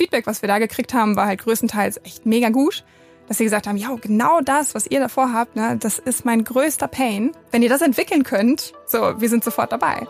Feedback, was wir da gekriegt haben, war halt größtenteils echt mega gut. Dass sie gesagt haben, ja, genau das, was ihr davor habt, ne, das ist mein größter Pain. Wenn ihr das entwickeln könnt, so, wir sind sofort dabei.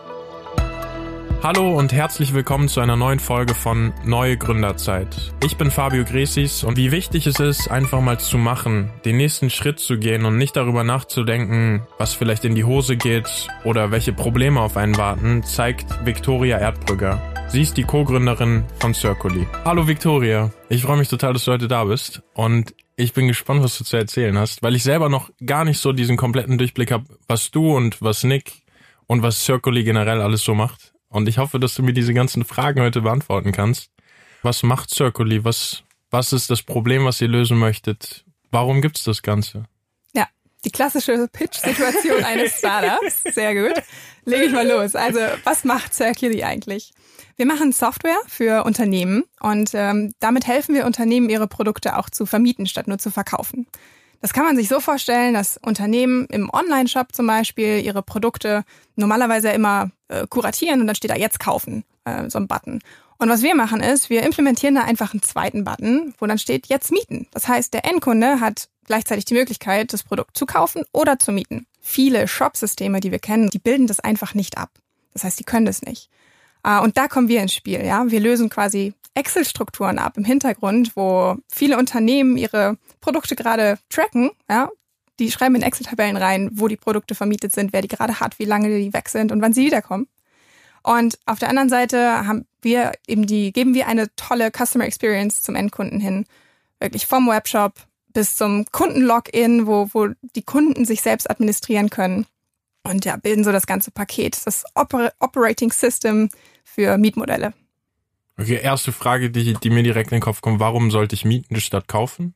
Hallo und herzlich willkommen zu einer neuen Folge von Neue Gründerzeit. Ich bin Fabio Gresis und wie wichtig es ist, einfach mal zu machen, den nächsten Schritt zu gehen und nicht darüber nachzudenken, was vielleicht in die Hose geht oder welche Probleme auf einen warten, zeigt Viktoria Erdbrügger. Sie ist die Co-Gründerin von Circuli. Hallo Viktoria, ich freue mich total, dass du heute da bist und ich bin gespannt, was du zu erzählen hast, weil ich selber noch gar nicht so diesen kompletten Durchblick habe, was du und was Nick und was Circuli generell alles so macht. Und ich hoffe, dass du mir diese ganzen Fragen heute beantworten kannst. Was macht Circuli? Was, was ist das Problem, was ihr lösen möchtet? Warum gibt's das Ganze? Die klassische Pitch-Situation eines Startups. Sehr gut. Lege ich mal los. Also, was macht Circuli eigentlich? Wir machen Software für Unternehmen und ähm, damit helfen wir Unternehmen, ihre Produkte auch zu vermieten, statt nur zu verkaufen. Das kann man sich so vorstellen, dass Unternehmen im Online-Shop zum Beispiel ihre Produkte normalerweise immer äh, kuratieren und dann steht da jetzt kaufen, äh, so ein Button. Und was wir machen ist, wir implementieren da einfach einen zweiten Button, wo dann steht jetzt mieten. Das heißt, der Endkunde hat gleichzeitig die Möglichkeit, das Produkt zu kaufen oder zu mieten. Viele Shop-Systeme, die wir kennen, die bilden das einfach nicht ab. Das heißt, die können das nicht. Äh, und da kommen wir ins Spiel. Ja, wir lösen quasi Excel-Strukturen ab im Hintergrund, wo viele Unternehmen ihre Produkte gerade tracken. Ja, die schreiben in Excel-Tabellen rein, wo die Produkte vermietet sind, wer die gerade hat, wie lange die weg sind und wann sie wiederkommen. Und auf der anderen Seite haben wir eben die, geben wir eine tolle Customer Experience zum Endkunden hin. Wirklich vom Webshop bis zum Kundenlogin, wo, wo die Kunden sich selbst administrieren können. Und ja, bilden so das ganze Paket, das Oper Operating System für Mietmodelle. Okay, erste Frage, die, die mir direkt in den Kopf kommt. Warum sollte ich mieten statt kaufen?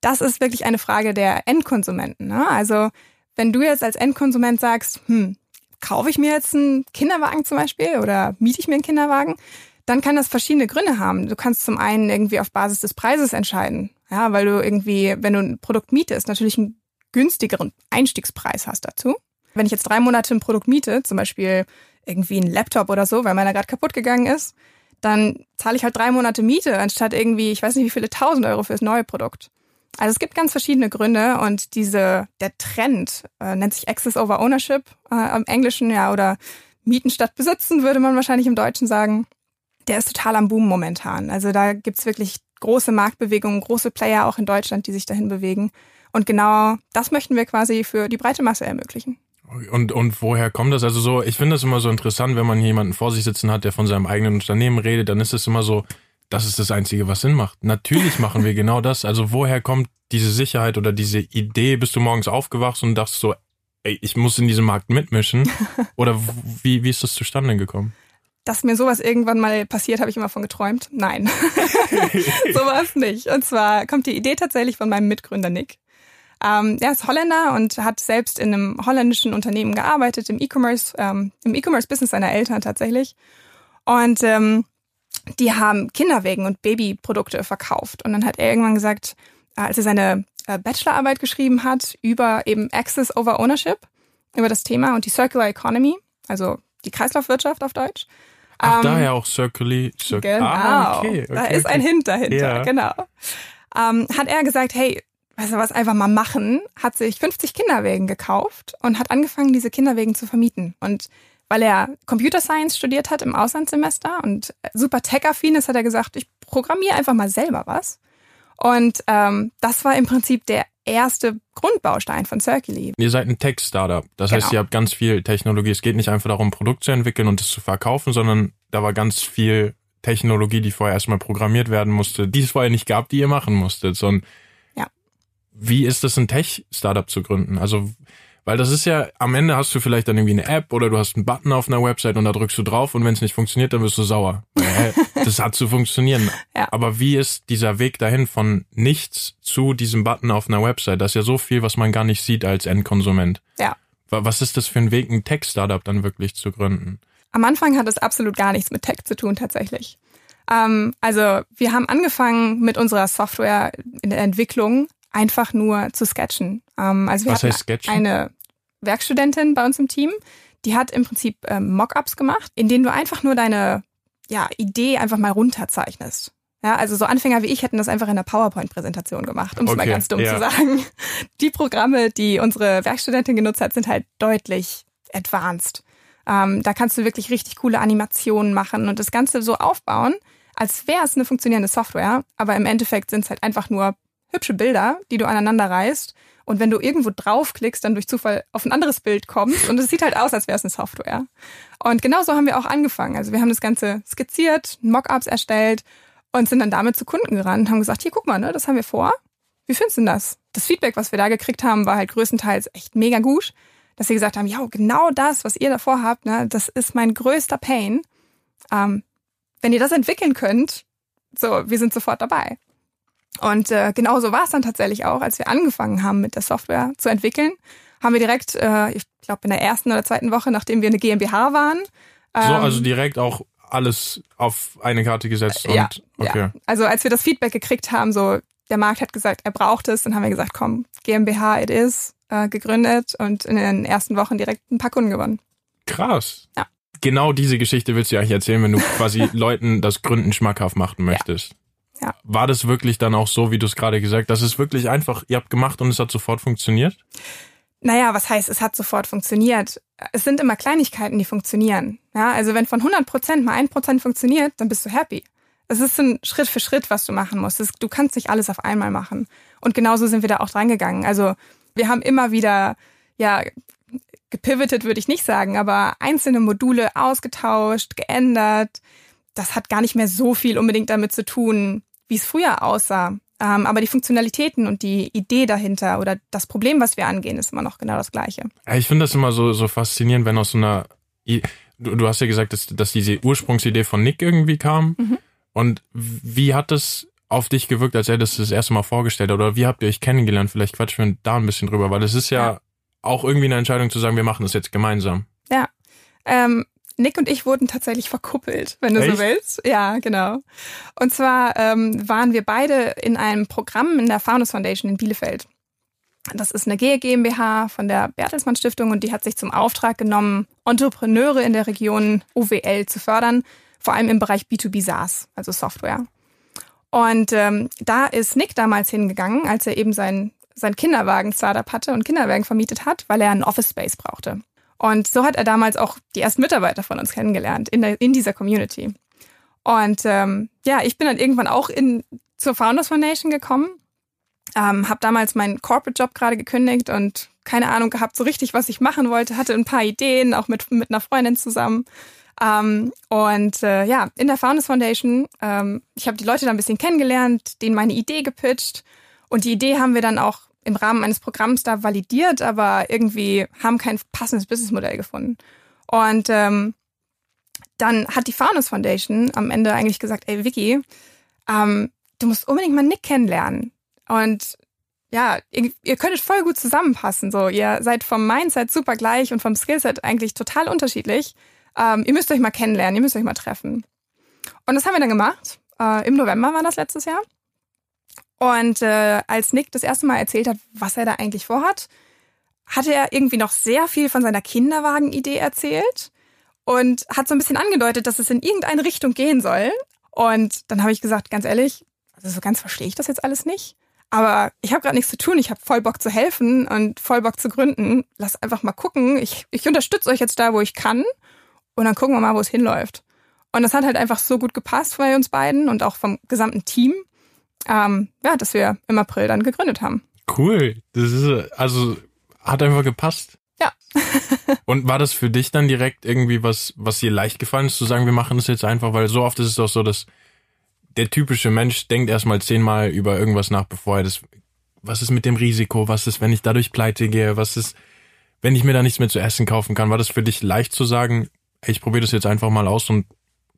Das ist wirklich eine Frage der Endkonsumenten. Ne? Also wenn du jetzt als Endkonsument sagst, hm, kaufe ich mir jetzt einen Kinderwagen zum Beispiel oder miete ich mir einen Kinderwagen, dann kann das verschiedene Gründe haben. Du kannst zum einen irgendwie auf Basis des Preises entscheiden. Ja, weil du irgendwie, wenn du ein Produkt mietest, natürlich einen günstigeren Einstiegspreis hast dazu. Wenn ich jetzt drei Monate ein Produkt miete, zum Beispiel irgendwie ein Laptop oder so, weil meiner gerade kaputt gegangen ist, dann zahle ich halt drei Monate Miete, anstatt irgendwie, ich weiß nicht wie viele tausend Euro fürs neue Produkt. Also es gibt ganz verschiedene Gründe und diese, der Trend äh, nennt sich Access over Ownership äh, im Englischen, ja, oder Mieten statt Besitzen, würde man wahrscheinlich im Deutschen sagen. Der ist total am Boom momentan. Also da gibt's wirklich große Marktbewegungen, große Player auch in Deutschland, die sich dahin bewegen. Und genau das möchten wir quasi für die breite Masse ermöglichen. Und, und woher kommt das? Also so, ich finde das immer so interessant, wenn man jemanden vor sich sitzen hat, der von seinem eigenen Unternehmen redet, dann ist es immer so, das ist das Einzige, was Sinn macht. Natürlich machen wir genau das. Also woher kommt diese Sicherheit oder diese Idee? Bist du morgens aufgewacht und dachtest so, ey, ich muss in diesem Markt mitmischen? Oder wie, wie ist das zustande gekommen? Dass mir sowas irgendwann mal passiert, habe ich immer von geträumt. Nein, so war es nicht. Und zwar kommt die Idee tatsächlich von meinem Mitgründer Nick. Ähm, er ist Holländer und hat selbst in einem holländischen Unternehmen gearbeitet, im E-Commerce, ähm, im E-Commerce-Business seiner Eltern tatsächlich. Und ähm, die haben Kinderwegen und Babyprodukte verkauft. Und dann hat er irgendwann gesagt, äh, als er seine äh, Bachelorarbeit geschrieben hat über eben Access over Ownership, über das Thema und die Circular Economy, also die Kreislaufwirtschaft auf Deutsch. Ach, ähm, daher auch Circuli. Cir genau, ah, okay, okay, da ist okay. ein Hint dahinter, ja. genau. Ähm, hat er gesagt, hey, weißt du was, einfach mal machen, hat sich 50 Kinderwegen gekauft und hat angefangen, diese Kinderwegen zu vermieten. Und weil er Computer Science studiert hat im Auslandssemester und super tech-affin ist, hat er gesagt, ich programmiere einfach mal selber was. Und ähm, das war im Prinzip der erste Grundbaustein von Circuli. Ihr seid ein Tech-Startup. Das genau. heißt, ihr habt ganz viel Technologie. Es geht nicht einfach darum, ein Produkt zu entwickeln und es zu verkaufen, sondern da war ganz viel Technologie, die vorher erstmal programmiert werden musste, die es vorher nicht gab, die ihr machen musstet. So ja. Wie ist es, ein Tech-Startup zu gründen? Also weil das ist ja, am Ende hast du vielleicht dann irgendwie eine App oder du hast einen Button auf einer Website und da drückst du drauf und wenn es nicht funktioniert, dann wirst du sauer. das hat zu funktionieren. Ja. Aber wie ist dieser Weg dahin von nichts zu diesem Button auf einer Website? Das ist ja so viel, was man gar nicht sieht als Endkonsument. Ja. Was ist das für ein Weg, ein Tech-Startup dann wirklich zu gründen? Am Anfang hat es absolut gar nichts mit Tech zu tun, tatsächlich. Ähm, also wir haben angefangen mit unserer Software in der Entwicklung einfach nur zu sketchen. Ähm, also wir Was heißt sketchen? eine Werkstudentin bei uns im Team, die hat im Prinzip ähm, Mockups gemacht, in denen du einfach nur deine ja, Idee einfach mal runterzeichnest. Ja, also so Anfänger wie ich hätten das einfach in der PowerPoint-Präsentation gemacht, um es Okay, mal ganz dumm ja. zu sagen. Die Programme, die unsere Werkstudentin genutzt hat, sind halt deutlich advanced. Ähm, da kannst du wirklich richtig coole Animationen machen und das Ganze so aufbauen, als wäre es eine funktionierende Software, aber im Endeffekt sind es halt einfach nur hübsche Bilder, die du aneinander reißt. Und wenn du irgendwo draufklickst, dann durch Zufall auf ein anderes Bild kommst und es sieht halt aus, als wäre es eine Software. Und genauso haben wir auch angefangen. Also wir haben das Ganze skizziert, Mockups erstellt und sind dann damit zu Kunden gerannt und haben gesagt, hier guck mal, ne, das haben wir vor. Wie findest du denn das? Das Feedback, was wir da gekriegt haben, war halt größtenteils echt mega gut, dass sie gesagt haben, ja, genau das, was ihr davor habt, ne, das ist mein größter Pain. Ähm, wenn ihr das entwickeln könnt, so, wir sind sofort dabei. Und äh, genauso war es dann tatsächlich auch, als wir angefangen haben mit der Software zu entwickeln, haben wir direkt, äh, ich glaube in der ersten oder zweiten Woche, nachdem wir eine GmbH waren, So, ähm, also direkt auch alles auf eine Karte gesetzt und ja, okay. ja. Also als wir das Feedback gekriegt haben, so der Markt hat gesagt, er braucht es, dann haben wir gesagt, komm, GmbH it is, äh, gegründet und in den ersten Wochen direkt ein paar Kunden gewonnen. Krass. Ja. Genau diese Geschichte willst du ja eigentlich erzählen, wenn du quasi Leuten das Gründen schmackhaft machen möchtest. Ja. War das wirklich dann auch so, wie du es gerade gesagt hast? Das ist wirklich einfach, ihr habt gemacht und es hat sofort funktioniert? Naja, was heißt, es hat sofort funktioniert? Es sind immer Kleinigkeiten, die funktionieren. Ja, also wenn von 100 Prozent mal ein Prozent funktioniert, dann bist du happy. Es ist ein Schritt für Schritt, was du machen musst. Du kannst nicht alles auf einmal machen. Und genauso sind wir da auch drangegangen. Also wir haben immer wieder, ja, gepivotet würde ich nicht sagen, aber einzelne Module ausgetauscht, geändert. Das hat gar nicht mehr so viel unbedingt damit zu tun, wie es früher aussah. Ähm, aber die Funktionalitäten und die Idee dahinter oder das Problem, was wir angehen, ist immer noch genau das gleiche. Ja, Ich finde das immer so, so faszinierend, wenn aus so einer, I- du, du hast ja gesagt, dass, dass diese Ursprungsidee von Nick irgendwie kam. Mhm. Und wie hat das auf dich gewirkt, als er das das erste Mal vorgestellt hat? Oder wie habt ihr euch kennengelernt? Vielleicht quatschen wir da ein bisschen drüber, weil es ist ja, Ja. auch irgendwie eine Entscheidung zu sagen, wir machen das jetzt gemeinsam. Ähm, Nick und ich wurden tatsächlich verkuppelt, wenn du Echt? so willst. Ja, genau. Und zwar ähm, waren wir beide in einem Programm in der Founders Foundation in Bielefeld. Das ist eine GE GmbH von der Bertelsmann Stiftung und die hat sich zum Auftrag genommen, Entrepreneure in der Region OWL zu fördern, vor allem im Bereich B2B SaaS, also Software. Und ähm, da ist Nick damals hingegangen, als er eben sein, sein Kinderwagen-Startup hatte und Kinderwagen vermietet hat, weil er einen Office Space brauchte. Und so hat er damals auch die ersten Mitarbeiter von uns kennengelernt in, der, in dieser Community. Und ähm, ja, ich bin dann irgendwann auch in, zur Founders Foundation gekommen, ähm, habe damals meinen Corporate-Job gerade gekündigt und keine Ahnung gehabt, so richtig, was ich machen wollte, hatte ein paar Ideen, auch mit, mit einer Freundin zusammen. Ähm, und äh, ja, in der Founders Foundation, ähm, ich habe die Leute da ein bisschen kennengelernt, denen meine Idee gepitcht und die Idee haben wir dann auch im Rahmen eines Programms da validiert, aber irgendwie haben kein passendes Businessmodell gefunden. Und ähm, dann hat die Founders Foundation am Ende eigentlich gesagt, ey Vicky, ähm, du musst unbedingt mal Nick kennenlernen. Und ja, ihr, ihr könntet voll gut zusammenpassen. So, ihr seid vom Mindset super gleich und vom Skillset eigentlich total unterschiedlich. Ähm, ihr müsst euch mal kennenlernen, ihr müsst euch mal treffen. Und das haben wir dann gemacht. Äh, Im November war das letztes Jahr. Und äh, als Nick das erste Mal erzählt hat, was er da eigentlich vorhat, hatte er irgendwie noch sehr viel von seiner Kinderwagen-Idee erzählt und hat so ein bisschen angedeutet, dass es in irgendeine Richtung gehen soll. Und dann habe ich gesagt, ganz ehrlich, also so ganz verstehe ich das jetzt alles nicht. Aber ich habe gerade nichts zu tun, ich habe voll Bock zu helfen und voll Bock zu gründen. Lass einfach mal gucken. Ich, ich unterstütze euch jetzt da, wo ich kann. Und dann gucken wir mal, wo es hinläuft. Und das hat halt einfach so gut gepasst bei uns beiden und auch vom gesamten Team, ähm, ja, dass wir im April dann gegründet haben. Cool. Das ist, also, hat einfach gepasst. Ja. Und war das für dich dann direkt irgendwie was, was dir leicht gefallen ist, zu sagen, wir machen das jetzt einfach, weil so oft ist es doch so, dass der typische Mensch denkt erstmal zehnmal über irgendwas nach, bevor er das, was ist mit dem Risiko, was ist, wenn ich dadurch pleite gehe, was ist, wenn ich mir da nichts mehr zu essen kaufen kann. War das für dich leicht zu sagen, ey, ich probiere das jetzt einfach mal aus und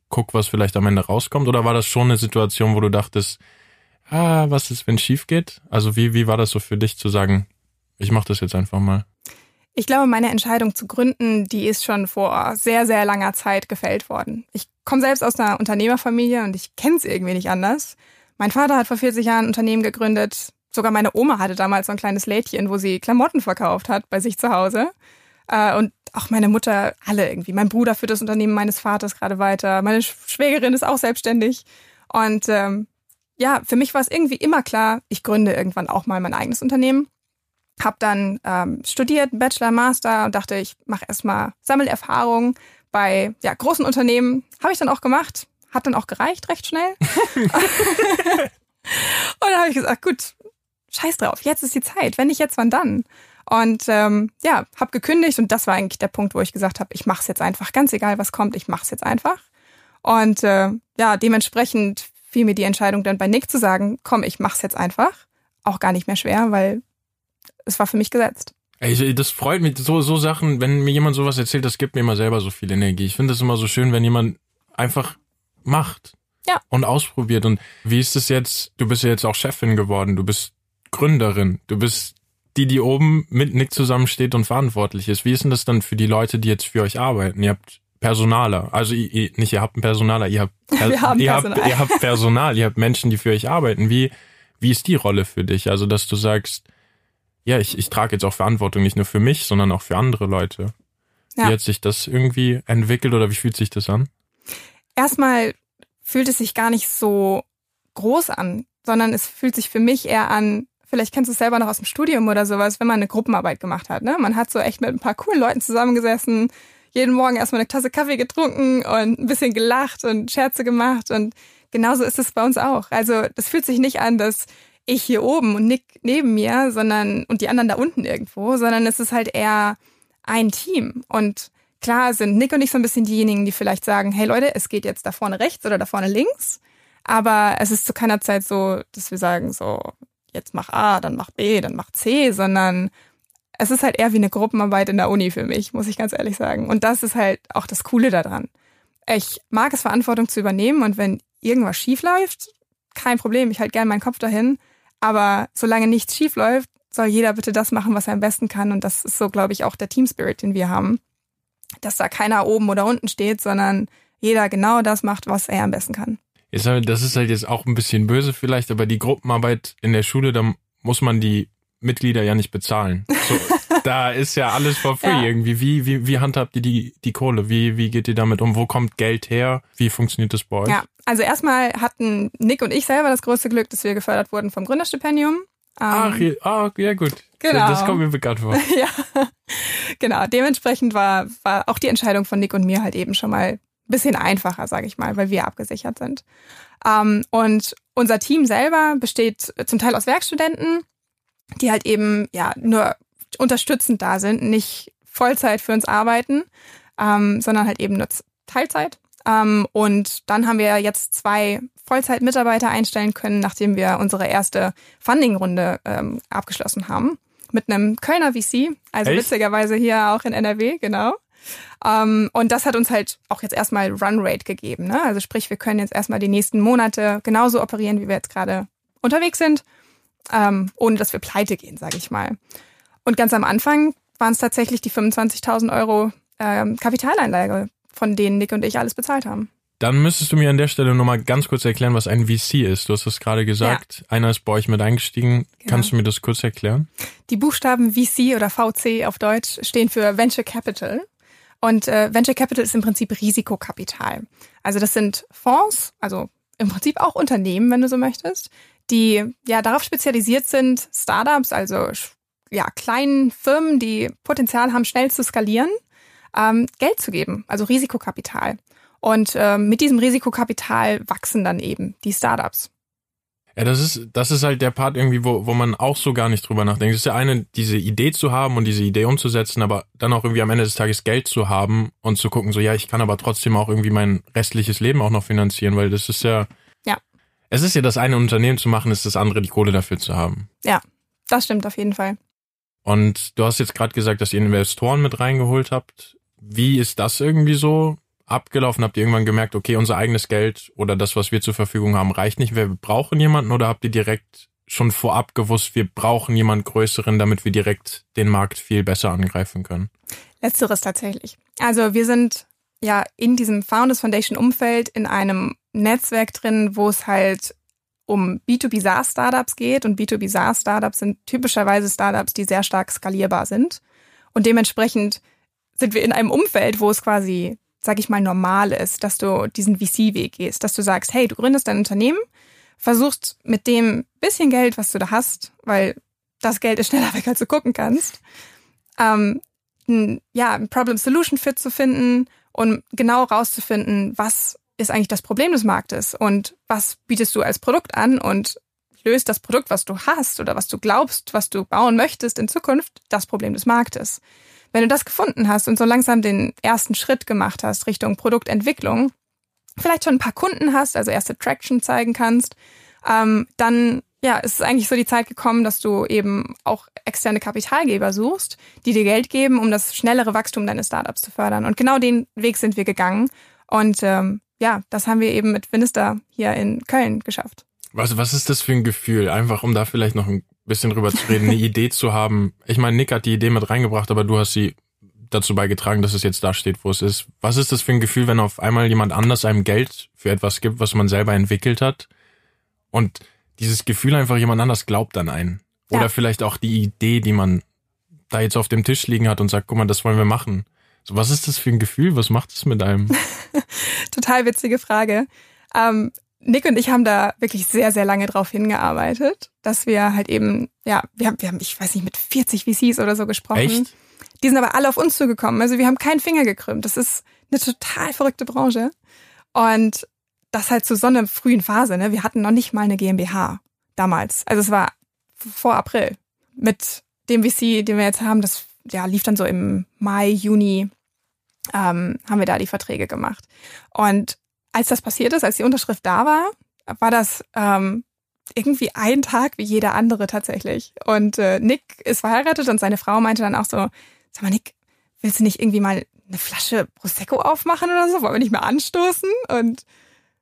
guck, was vielleicht am Ende rauskommt? Oder war das schon eine Situation, wo du dachtest, ah, was ist, wenn es schief geht? Also wie, wie war das so für dich zu sagen, ich mache das jetzt einfach mal? Ich glaube, meine Entscheidung zu gründen, die ist schon vor sehr, sehr langer Zeit gefällt worden. Ich komme selbst aus einer Unternehmerfamilie und ich kenne es irgendwie nicht anders. Mein Vater hat vor 40 Jahren ein Unternehmen gegründet. Sogar meine Oma hatte damals so ein kleines Lädchen, wo sie Klamotten verkauft hat bei sich zu Hause. Äh, Und auch meine Mutter, alle irgendwie. Mein Bruder führt das Unternehmen meines Vaters gerade weiter. Meine Sch- Schwägerin ist auch selbstständig. Und ähm, ja, für mich war es irgendwie immer klar, ich gründe irgendwann auch mal mein eigenes Unternehmen. Hab dann ähm, studiert, Bachelor, Master und dachte, ich mache erstmal Sammelerfahrung bei ja, großen Unternehmen. Habe ich dann auch gemacht, hat dann auch gereicht recht schnell. und dann habe ich gesagt, gut, scheiß drauf, jetzt ist die Zeit. Wenn nicht jetzt, wann dann? Und ähm, ja, habe gekündigt und das war eigentlich der Punkt, wo ich gesagt habe, ich mache es jetzt einfach, ganz egal was kommt, ich mache es jetzt einfach. Und äh, ja, dementsprechend fiel mir die Entscheidung dann bei Nick zu sagen, komm, ich mach's jetzt einfach. Auch gar nicht mehr schwer, weil es war für mich gesetzt. Ey, das freut mich, so, so Sachen, wenn mir jemand sowas erzählt, das gibt mir immer selber so viel Energie. Ich finde es immer so schön, wenn jemand einfach macht. Ja. Und ausprobiert. Und wie ist es jetzt? Du bist ja jetzt auch Chefin geworden. Du bist Gründerin. Du bist die, die oben mit Nick zusammensteht und verantwortlich ist. Wie ist denn das dann für die Leute, die jetzt für euch arbeiten? Ihr habt Personaler. Also ihr, nicht ihr habt einen Personaler, ihr habt, per ihr, Personal. habt, ihr habt Personal, ihr habt Menschen, die für euch arbeiten. Wie, wie ist die Rolle für dich? Also, dass du sagst, ja, ich, ich trage jetzt auch Verantwortung nicht nur für mich, sondern auch für andere Leute. Ja. Wie hat sich das irgendwie entwickelt oder wie fühlt sich das an? Erstmal fühlt es sich gar nicht so groß an, sondern es fühlt sich für mich eher an, vielleicht kennst du es selber noch aus dem Studium oder sowas, wenn man eine Gruppenarbeit gemacht hat. Ne? Man hat so echt mit ein paar coolen Leuten zusammengesessen, jeden Morgen erstmal eine Tasse Kaffee getrunken und ein bisschen gelacht und Scherze gemacht. Und genauso ist es bei uns auch. Also das fühlt sich nicht an, dass ich hier oben und Nick neben mir, sondern und die anderen da unten irgendwo, sondern es ist halt eher ein Team. Und klar sind Nick und ich so ein bisschen diejenigen, die vielleicht sagen, hey Leute, es geht jetzt da vorne rechts oder da vorne links. Aber es ist zu keiner Zeit so, dass wir sagen, so, jetzt mach A, dann mach B, dann mach C, sondern es ist halt eher wie eine Gruppenarbeit in der Uni für mich, muss ich ganz ehrlich sagen. Und das ist halt auch das Coole daran. Ich mag es, Verantwortung zu übernehmen und wenn irgendwas schief läuft, kein Problem, ich halte gern meinen Kopf dahin. Aber solange nichts schief läuft, soll jeder bitte das machen, was er am besten kann. Und das ist so, glaube ich, auch der Team Spirit, den wir haben. Dass da keiner oben oder unten steht, sondern jeder genau das macht, was er am besten kann. Halt, das ist halt jetzt auch ein bisschen böse vielleicht, aber die Gruppenarbeit in der Schule, da muss man die Mitglieder ja nicht bezahlen. So, da ist ja alles for free Ja. irgendwie. Wie, wie, wie handhabt ihr die, die Kohle? Wie, wie geht ihr damit um? Wo kommt Geld her? Wie funktioniert das bei euch? Ja, also erstmal hatten Nick und ich selber das größte Glück, dass wir gefördert wurden vom Gründerstipendium. Ach, Ähm, ja, ah, ja gut. Genau. Das kommt mir bekannt vor. ja, genau. Dementsprechend war, war auch die Entscheidung von Nick und mir halt eben schon mal ein bisschen einfacher, sage ich mal, weil wir abgesichert sind. Ähm, und unser Team selber besteht zum Teil aus Werkstudenten, die halt eben ja nur unterstützend da sind, nicht Vollzeit für uns arbeiten, ähm, sondern halt eben nur Teilzeit. Ähm, und dann haben wir jetzt zwei Vollzeit-Mitarbeiter einstellen können, nachdem wir unsere erste Funding-Runde ähm, abgeschlossen haben. Mit einem Kölner VC, also Echt? witzigerweise hier auch in NRW, genau. Ähm, und das hat uns halt auch jetzt erstmal Runrate gegeben. Ne? Also sprich, wir können jetzt erstmal die nächsten Monate genauso operieren, wie wir jetzt gerade unterwegs sind, ähm, ohne dass wir pleite gehen, sage ich mal. Und ganz am Anfang waren es tatsächlich die 25.000 Euro ähm, Kapitaleinlage, von denen Nick und ich alles bezahlt haben. Dann müsstest du mir an der Stelle nochmal ganz kurz erklären, was ein VC ist. Du hast das gerade gesagt. Einer ist bei euch mit eingestiegen. Genau. Kannst du mir das kurz erklären? Die Buchstaben VC oder VC auf Deutsch stehen für Venture Capital. Und äh, Venture Capital ist im Prinzip Risikokapital. Also das sind Fonds, also im Prinzip auch Unternehmen, wenn du so möchtest, die ja darauf spezialisiert sind, Startups, also ja kleinen Firmen, die Potenzial haben, schnell zu skalieren, ähm, Geld zu geben, also Risikokapital. Und ähm, mit diesem Risikokapital wachsen dann eben die Startups. Ja, das ist, das ist halt der Part irgendwie, wo, wo man auch so gar nicht drüber nachdenkt. Es ist ja eine, diese Idee zu haben und diese Idee umzusetzen, aber dann auch irgendwie am Ende des Tages Geld zu haben und zu gucken, so, ja, ich kann aber trotzdem auch irgendwie mein restliches Leben auch noch finanzieren, weil das ist ja. Ja. Es ist ja das eine Unternehmen zu machen, ist das andere die Kohle dafür zu haben. Das stimmt auf jeden Fall. Und du hast jetzt gerade gesagt, dass ihr Investoren mit reingeholt habt. Wie ist das irgendwie so abgelaufen? Habt ihr irgendwann gemerkt, okay, unser eigenes Geld oder das, was wir zur Verfügung haben, reicht nicht, wir brauchen jemanden oder habt ihr direkt schon vorab gewusst, wir brauchen jemand Größeren, damit wir direkt den Markt viel besser angreifen können? Letzteres tatsächlich. Also wir sind ja in diesem Founders Foundation Umfeld in einem Netzwerk drin, wo es halt um B2B SaaS Startups geht. Und B2B SaaS Startups sind typischerweise Startups, die sehr stark skalierbar sind. Und dementsprechend sind wir in einem Umfeld, wo es quasi, sag ich mal, normal ist, dass du diesen VC-Weg gehst, dass du sagst, hey, du gründest dein Unternehmen, versuchst mit dem bisschen Geld, was du da hast, weil das Geld ist schneller weg, als du gucken kannst, ähm, ein, ja, ein Problem-Solution-Fit zu finden und genau rauszufinden, was ist eigentlich das Problem des Marktes und was bietest du als Produkt an und löst das Produkt, was du hast oder was du glaubst, was du bauen möchtest in Zukunft, das Problem des Marktes. Wenn du das gefunden hast und so langsam den ersten Schritt gemacht hast Richtung Produktentwicklung, vielleicht schon ein paar Kunden hast, also erste Traction zeigen kannst, ähm, dann ja, ist es eigentlich so die Zeit gekommen, dass du eben auch externe Kapitalgeber suchst, die dir Geld geben, um das schnellere Wachstum deines Startups zu fördern. Und genau den Weg sind wir gegangen. Und ähm, ja, das haben wir eben mit Vinister hier in Köln geschafft. Was, was ist das für ein Gefühl? Einfach, um da vielleicht noch ein bisschen drüber zu reden, eine Idee zu haben. Ich meine, Nick hat die Idee mit reingebracht, aber du hast sie dazu beigetragen, dass es jetzt da steht, wo es ist. Was ist das für ein Gefühl, wenn auf einmal jemand anders einem Geld für etwas gibt, was man selber entwickelt hat? Und dieses Gefühl einfach jemand anders glaubt an einen. Oder ja. vielleicht auch die Idee, die man da jetzt auf dem Tisch liegen hat und sagt, guck mal, das wollen wir machen. Was ist das für ein Gefühl? Was macht es mit einem? Total witzige Frage. Ähm, Nick und ich haben da wirklich sehr, sehr lange drauf hingearbeitet, dass wir halt eben, ja, wir haben, wir haben, ich weiß nicht, mit 40 VCs oder so gesprochen. Echt? Die sind aber alle auf uns zugekommen. Also wir haben keinen Finger gekrümmt. Das ist eine total verrückte Branche. Und das halt zu so einer frühen Phase, ne? Wir hatten noch nicht mal eine GmbH damals. Also es war vor April. Mit dem VC, den wir jetzt haben, das ja, lief dann so im Mai, Juni, ähm, haben wir da die Verträge gemacht. Und als das passiert ist, als die Unterschrift da war, war das ähm, irgendwie ein Tag wie jeder andere tatsächlich. Und äh, Nick ist verheiratet und seine Frau meinte dann auch so, sag mal, Nick, willst du nicht irgendwie mal eine Flasche Prosecco aufmachen oder so? Wollen wir nicht mal anstoßen? Und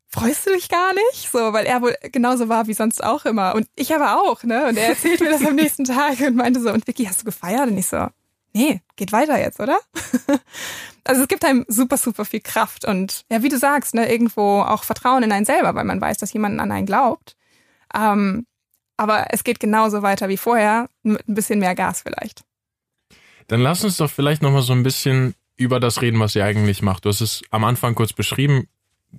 freust du dich gar nicht? So, weil er wohl genauso war wie sonst auch immer. Und ich aber auch, ne? Und er erzählt mir das am nächsten Tag und meinte so, und Vicky, hast du gefeiert? Und ich so, nee, geht weiter jetzt, oder? also es gibt einem super, super viel Kraft und ja, wie du sagst, ne, irgendwo auch Vertrauen in einen selber, weil man weiß, dass jemand an einen glaubt. Ähm, aber es geht genauso weiter wie vorher, mit ein bisschen mehr Gas vielleicht. Dann lass uns doch vielleicht nochmal so ein bisschen über das reden, was ihr eigentlich macht. Du hast es am Anfang kurz beschrieben.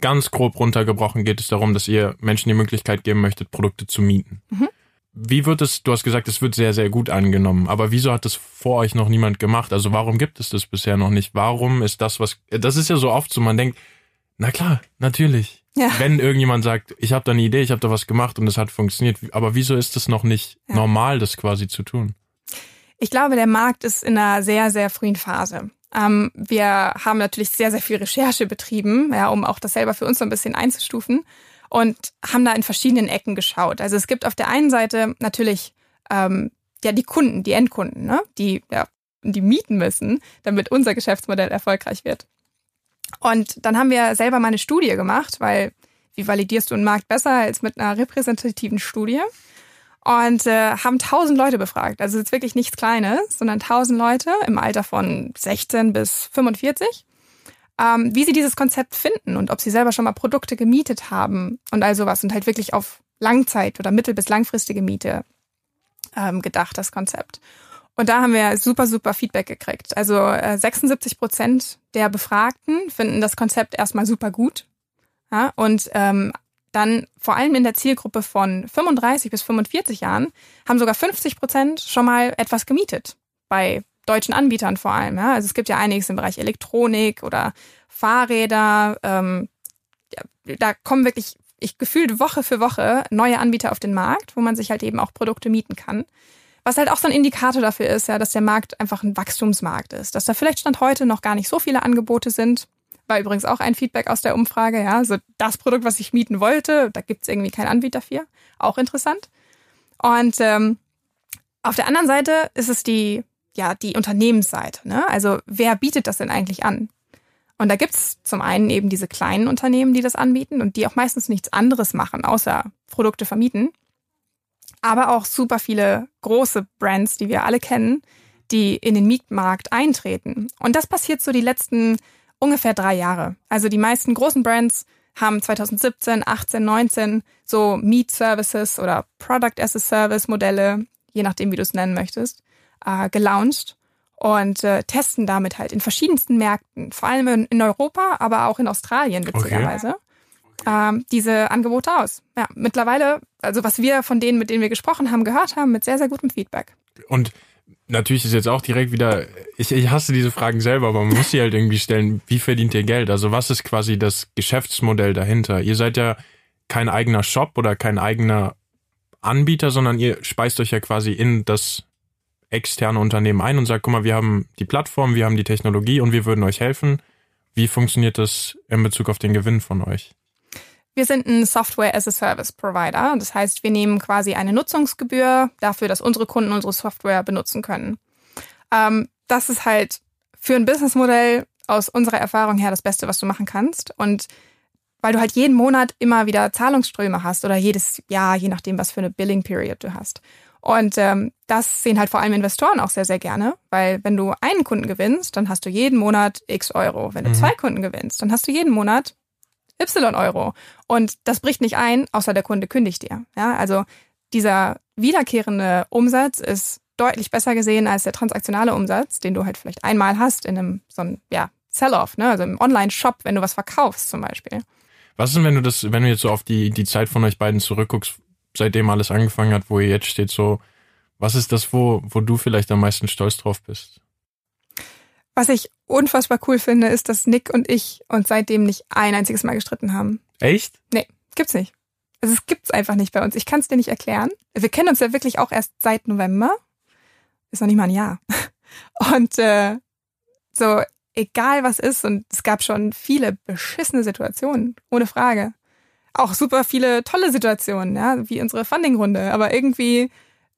Ganz grob runtergebrochen geht es darum, dass ihr Menschen die Möglichkeit geben möchtet, Produkte zu mieten. Mhm. Wie wird es, du hast gesagt, es wird sehr, sehr gut angenommen, aber wieso hat das vor euch noch niemand gemacht? Also warum gibt es das bisher noch nicht? Warum ist das was, das ist ja so oft so, man denkt, na klar, natürlich. Ja. Wenn irgendjemand sagt, ich habe da eine Idee, ich habe da was gemacht und es hat funktioniert, aber wieso ist es noch nicht ja. normal, das quasi zu tun? Ich glaube, der Markt ist in einer sehr, sehr frühen Phase. Ähm, wir haben natürlich sehr, sehr viel Recherche betrieben, ja, um auch das selber für uns so ein bisschen einzustufen und haben da in verschiedenen Ecken geschaut. Also es gibt auf der einen Seite natürlich ähm, ja die Kunden, die Endkunden, ne? die ja, die mieten müssen, damit unser Geschäftsmodell erfolgreich wird. Und dann haben wir selber mal eine Studie gemacht, weil wie validierst du einen Markt besser als mit einer repräsentativen Studie? Und äh, haben tausend Leute befragt. Also jetzt wirklich nichts Kleines, sondern tausend Leute im Alter von 16 bis 45 ähm, wie sie dieses Konzept finden und ob sie selber schon mal Produkte gemietet haben und all sowas und halt wirklich auf Langzeit oder mittel- bis langfristige Miete ähm, gedacht, das Konzept. Und da haben wir super, super Feedback gekriegt. Also äh, 76 Prozent der Befragten finden das Konzept erstmal super gut. Ja, und ähm, dann vor allem in der Zielgruppe von 35 bis 45 Jahren haben sogar 50 Prozent schon mal etwas gemietet bei deutschen Anbietern vor allem. Ja? Also es gibt ja einiges im Bereich Elektronik oder Fahrräder. Ähm, ja, da kommen wirklich, ich gefühlt Woche für Woche neue Anbieter auf den Markt, wo man sich halt eben auch Produkte mieten kann. Was halt auch so ein Indikator dafür ist, ja, dass der Markt einfach ein Wachstumsmarkt ist, dass da vielleicht Stand heute noch gar nicht so viele Angebote sind. War übrigens auch ein Feedback aus der Umfrage, ja. Also das Produkt, was ich mieten wollte, da gibt's irgendwie keinen Anbieter für. Auch interessant. Und ähm, auf der anderen Seite ist es die ja die Unternehmensseite. Ne? Also wer bietet das denn eigentlich an? Und da gibt's zum einen eben diese kleinen Unternehmen, die das anbieten und die auch meistens nichts anderes machen, außer Produkte vermieten. Aber auch super viele große Brands, die wir alle kennen, die in den Mietmarkt eintreten. Und das passiert so die letzten ungefähr drei Jahre. Also die meisten großen Brands haben 2017, 18, 19 so Meet Services oder Product as a Service Modelle, je nachdem, wie du es nennen möchtest, äh, gelauncht und äh, testen damit halt in verschiedensten Märkten, vor allem in, in Europa, aber auch in Australien witzigerweise. Okay. ähm, diese Angebote aus. Ja, mittlerweile, also was wir von denen, mit denen wir gesprochen haben, gehört haben, mit sehr, sehr gutem Feedback. Und natürlich ist jetzt auch direkt wieder, ich, ich hasse diese Fragen selber, aber man muss sie halt irgendwie stellen, wie verdient ihr Geld? Also was ist quasi das Geschäftsmodell dahinter? Ihr seid ja kein eigener Shop oder kein eigener Anbieter, sondern ihr speist euch ja quasi in das externe Unternehmen ein und sagt, guck mal, wir haben die Plattform, wir haben die Technologie und wir würden euch helfen. Wie funktioniert das in Bezug auf den Gewinn von euch? Wir sind ein Software as a Service Provider. Das heißt, wir nehmen quasi eine Nutzungsgebühr dafür, dass unsere Kunden unsere Software benutzen können. Ähm, das ist halt für ein Businessmodell aus unserer Erfahrung her das Beste, was du machen kannst. Und weil du halt jeden Monat immer wieder Zahlungsströme hast oder jedes Jahr, je nachdem, was für eine Billing Period du hast. Und ähm, das sehen halt vor allem Investoren auch sehr, sehr gerne, weil wenn du einen Kunden gewinnst, dann hast du jeden Monat x Euro. Wenn du mhm. zwei Kunden gewinnst, dann hast du jeden Monat y Euro. Und das bricht nicht ein, außer der Kunde kündigt dir. Ja, also dieser wiederkehrende Umsatz ist deutlich besser gesehen als der transaktionale Umsatz, den du halt vielleicht einmal hast in einem so einem ja, Sell-off, ne? also im Online-Shop, wenn du was verkaufst zum Beispiel. Was ist denn, wenn du das, wenn du jetzt so auf die, die Zeit von euch beiden zurückguckst, seitdem alles angefangen hat, wo ihr jetzt steht, so, was ist das, wo, wo du vielleicht am meisten stolz drauf bist? Was ich unfassbar cool finde, ist, dass Nick und ich uns seitdem nicht ein einziges Mal gestritten haben. Echt? Nee, gibt's nicht. Also es gibt's einfach nicht bei uns. Ich kann es dir nicht erklären. Wir kennen uns ja wirklich auch erst seit November. Ist noch nicht mal ein Jahr. Und äh, so, egal was ist, und es gab schon viele beschissene Situationen, ohne Frage. Auch super viele tolle Situationen, ja, wie unsere Funding-Runde. Aber irgendwie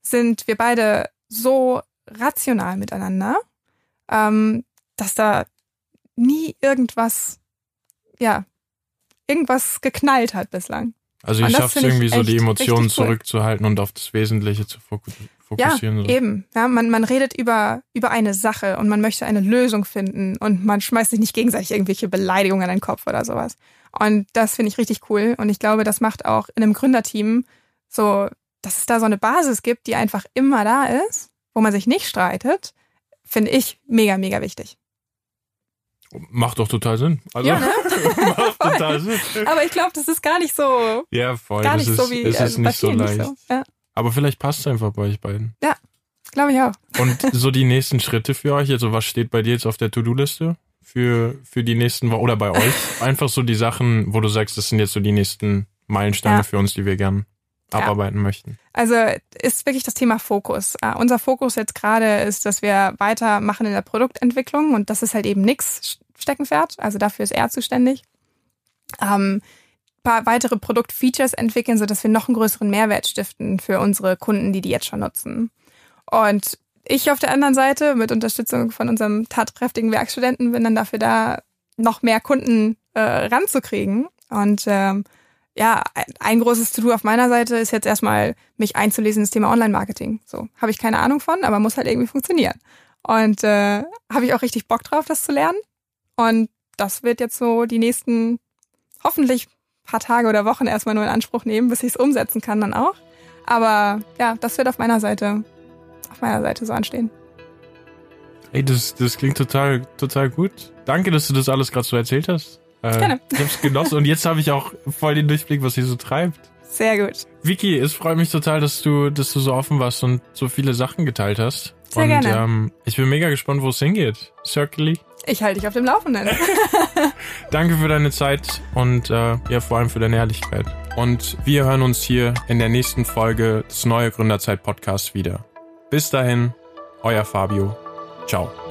sind wir beide so rational miteinander, ähm, dass da nie irgendwas, ja, irgendwas geknallt hat bislang. Also ihr schafft es irgendwie so die Emotionen zurückzuhalten und auf das Wesentliche zu fokussieren fokussieren. Ja, eben. Ja, man, man redet über, über eine Sache und man möchte eine Lösung finden und man schmeißt sich nicht gegenseitig irgendwelche Beleidigungen an den Kopf oder sowas. Und das finde ich richtig cool. Und ich glaube, das macht auch in einem Gründerteam so, dass es da so eine Basis gibt, die einfach immer da ist, wo man sich nicht streitet, finde ich mega, mega wichtig. Macht doch total Sinn. Also, ja, ne? macht total Sinn. Aber ich glaube, das ist gar nicht so. Ja, voll. Gar nicht ist, so wie es ist äh, nicht so leicht. Nicht so. Ja. Aber vielleicht passt es einfach bei euch beiden. Ja, glaube ich auch. Und so die nächsten Schritte für euch, also was steht bei dir jetzt auf der To-Do-Liste für, für die nächsten Wochen oder bei euch? Einfach so die Sachen, wo du sagst, das sind jetzt so die nächsten Meilensteine ja. für uns, die wir gern abarbeiten ja. möchten. Also ist wirklich das Thema Fokus. Uh, unser Fokus jetzt gerade ist, dass wir weitermachen in der Produktentwicklung und das ist halt eben nix Steckenpferd. Also dafür ist er zuständig. Ähm, paar weitere Produktfeatures entwickeln, sodass wir noch einen größeren Mehrwert stiften für unsere Kunden, die die jetzt schon nutzen. Und ich auf der anderen Seite mit Unterstützung von unserem tatkräftigen Werkstudenten bin dann dafür da, noch mehr Kunden äh, ranzukriegen. Und ähm, ja, ein großes To-Do auf meiner Seite ist jetzt erstmal, mich einzulesen ins Thema Online-Marketing. So, habe ich keine Ahnung von, aber muss halt irgendwie funktionieren. Und äh, habe ich auch richtig Bock drauf, das zu lernen. Und das wird jetzt so die nächsten hoffentlich paar Tage oder Wochen erstmal nur in Anspruch nehmen, bis ich es umsetzen kann dann auch. Aber ja, das wird auf meiner Seite, auf meiner Seite so anstehen. Ey, das, das klingt total, total gut. Danke, dass du das alles gerade so erzählt hast. Äh, Gerne. Ich hab's genossen und jetzt habe ich auch voll den Durchblick, was hier so treibt. Sehr gut. Vicky, es freut mich total, dass du, dass du so offen warst und so viele Sachen geteilt hast. Sehr und, gerne. Ähm, ich bin mega gespannt, wo es hingeht. Circle ich halte dich auf dem Laufenden. Danke für deine Zeit und äh, ja, vor allem für deine Ehrlichkeit. Und wir hören uns hier in der nächsten Folge des Neue Gründerzeit Podcasts wieder. Bis dahin, euer Fabio. Ciao.